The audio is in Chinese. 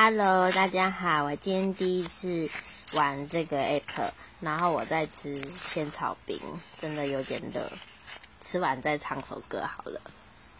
Hello，大家好，我今天第一次玩这个 app，然后我在吃仙草冰，真的有点热，吃完再唱首歌好了。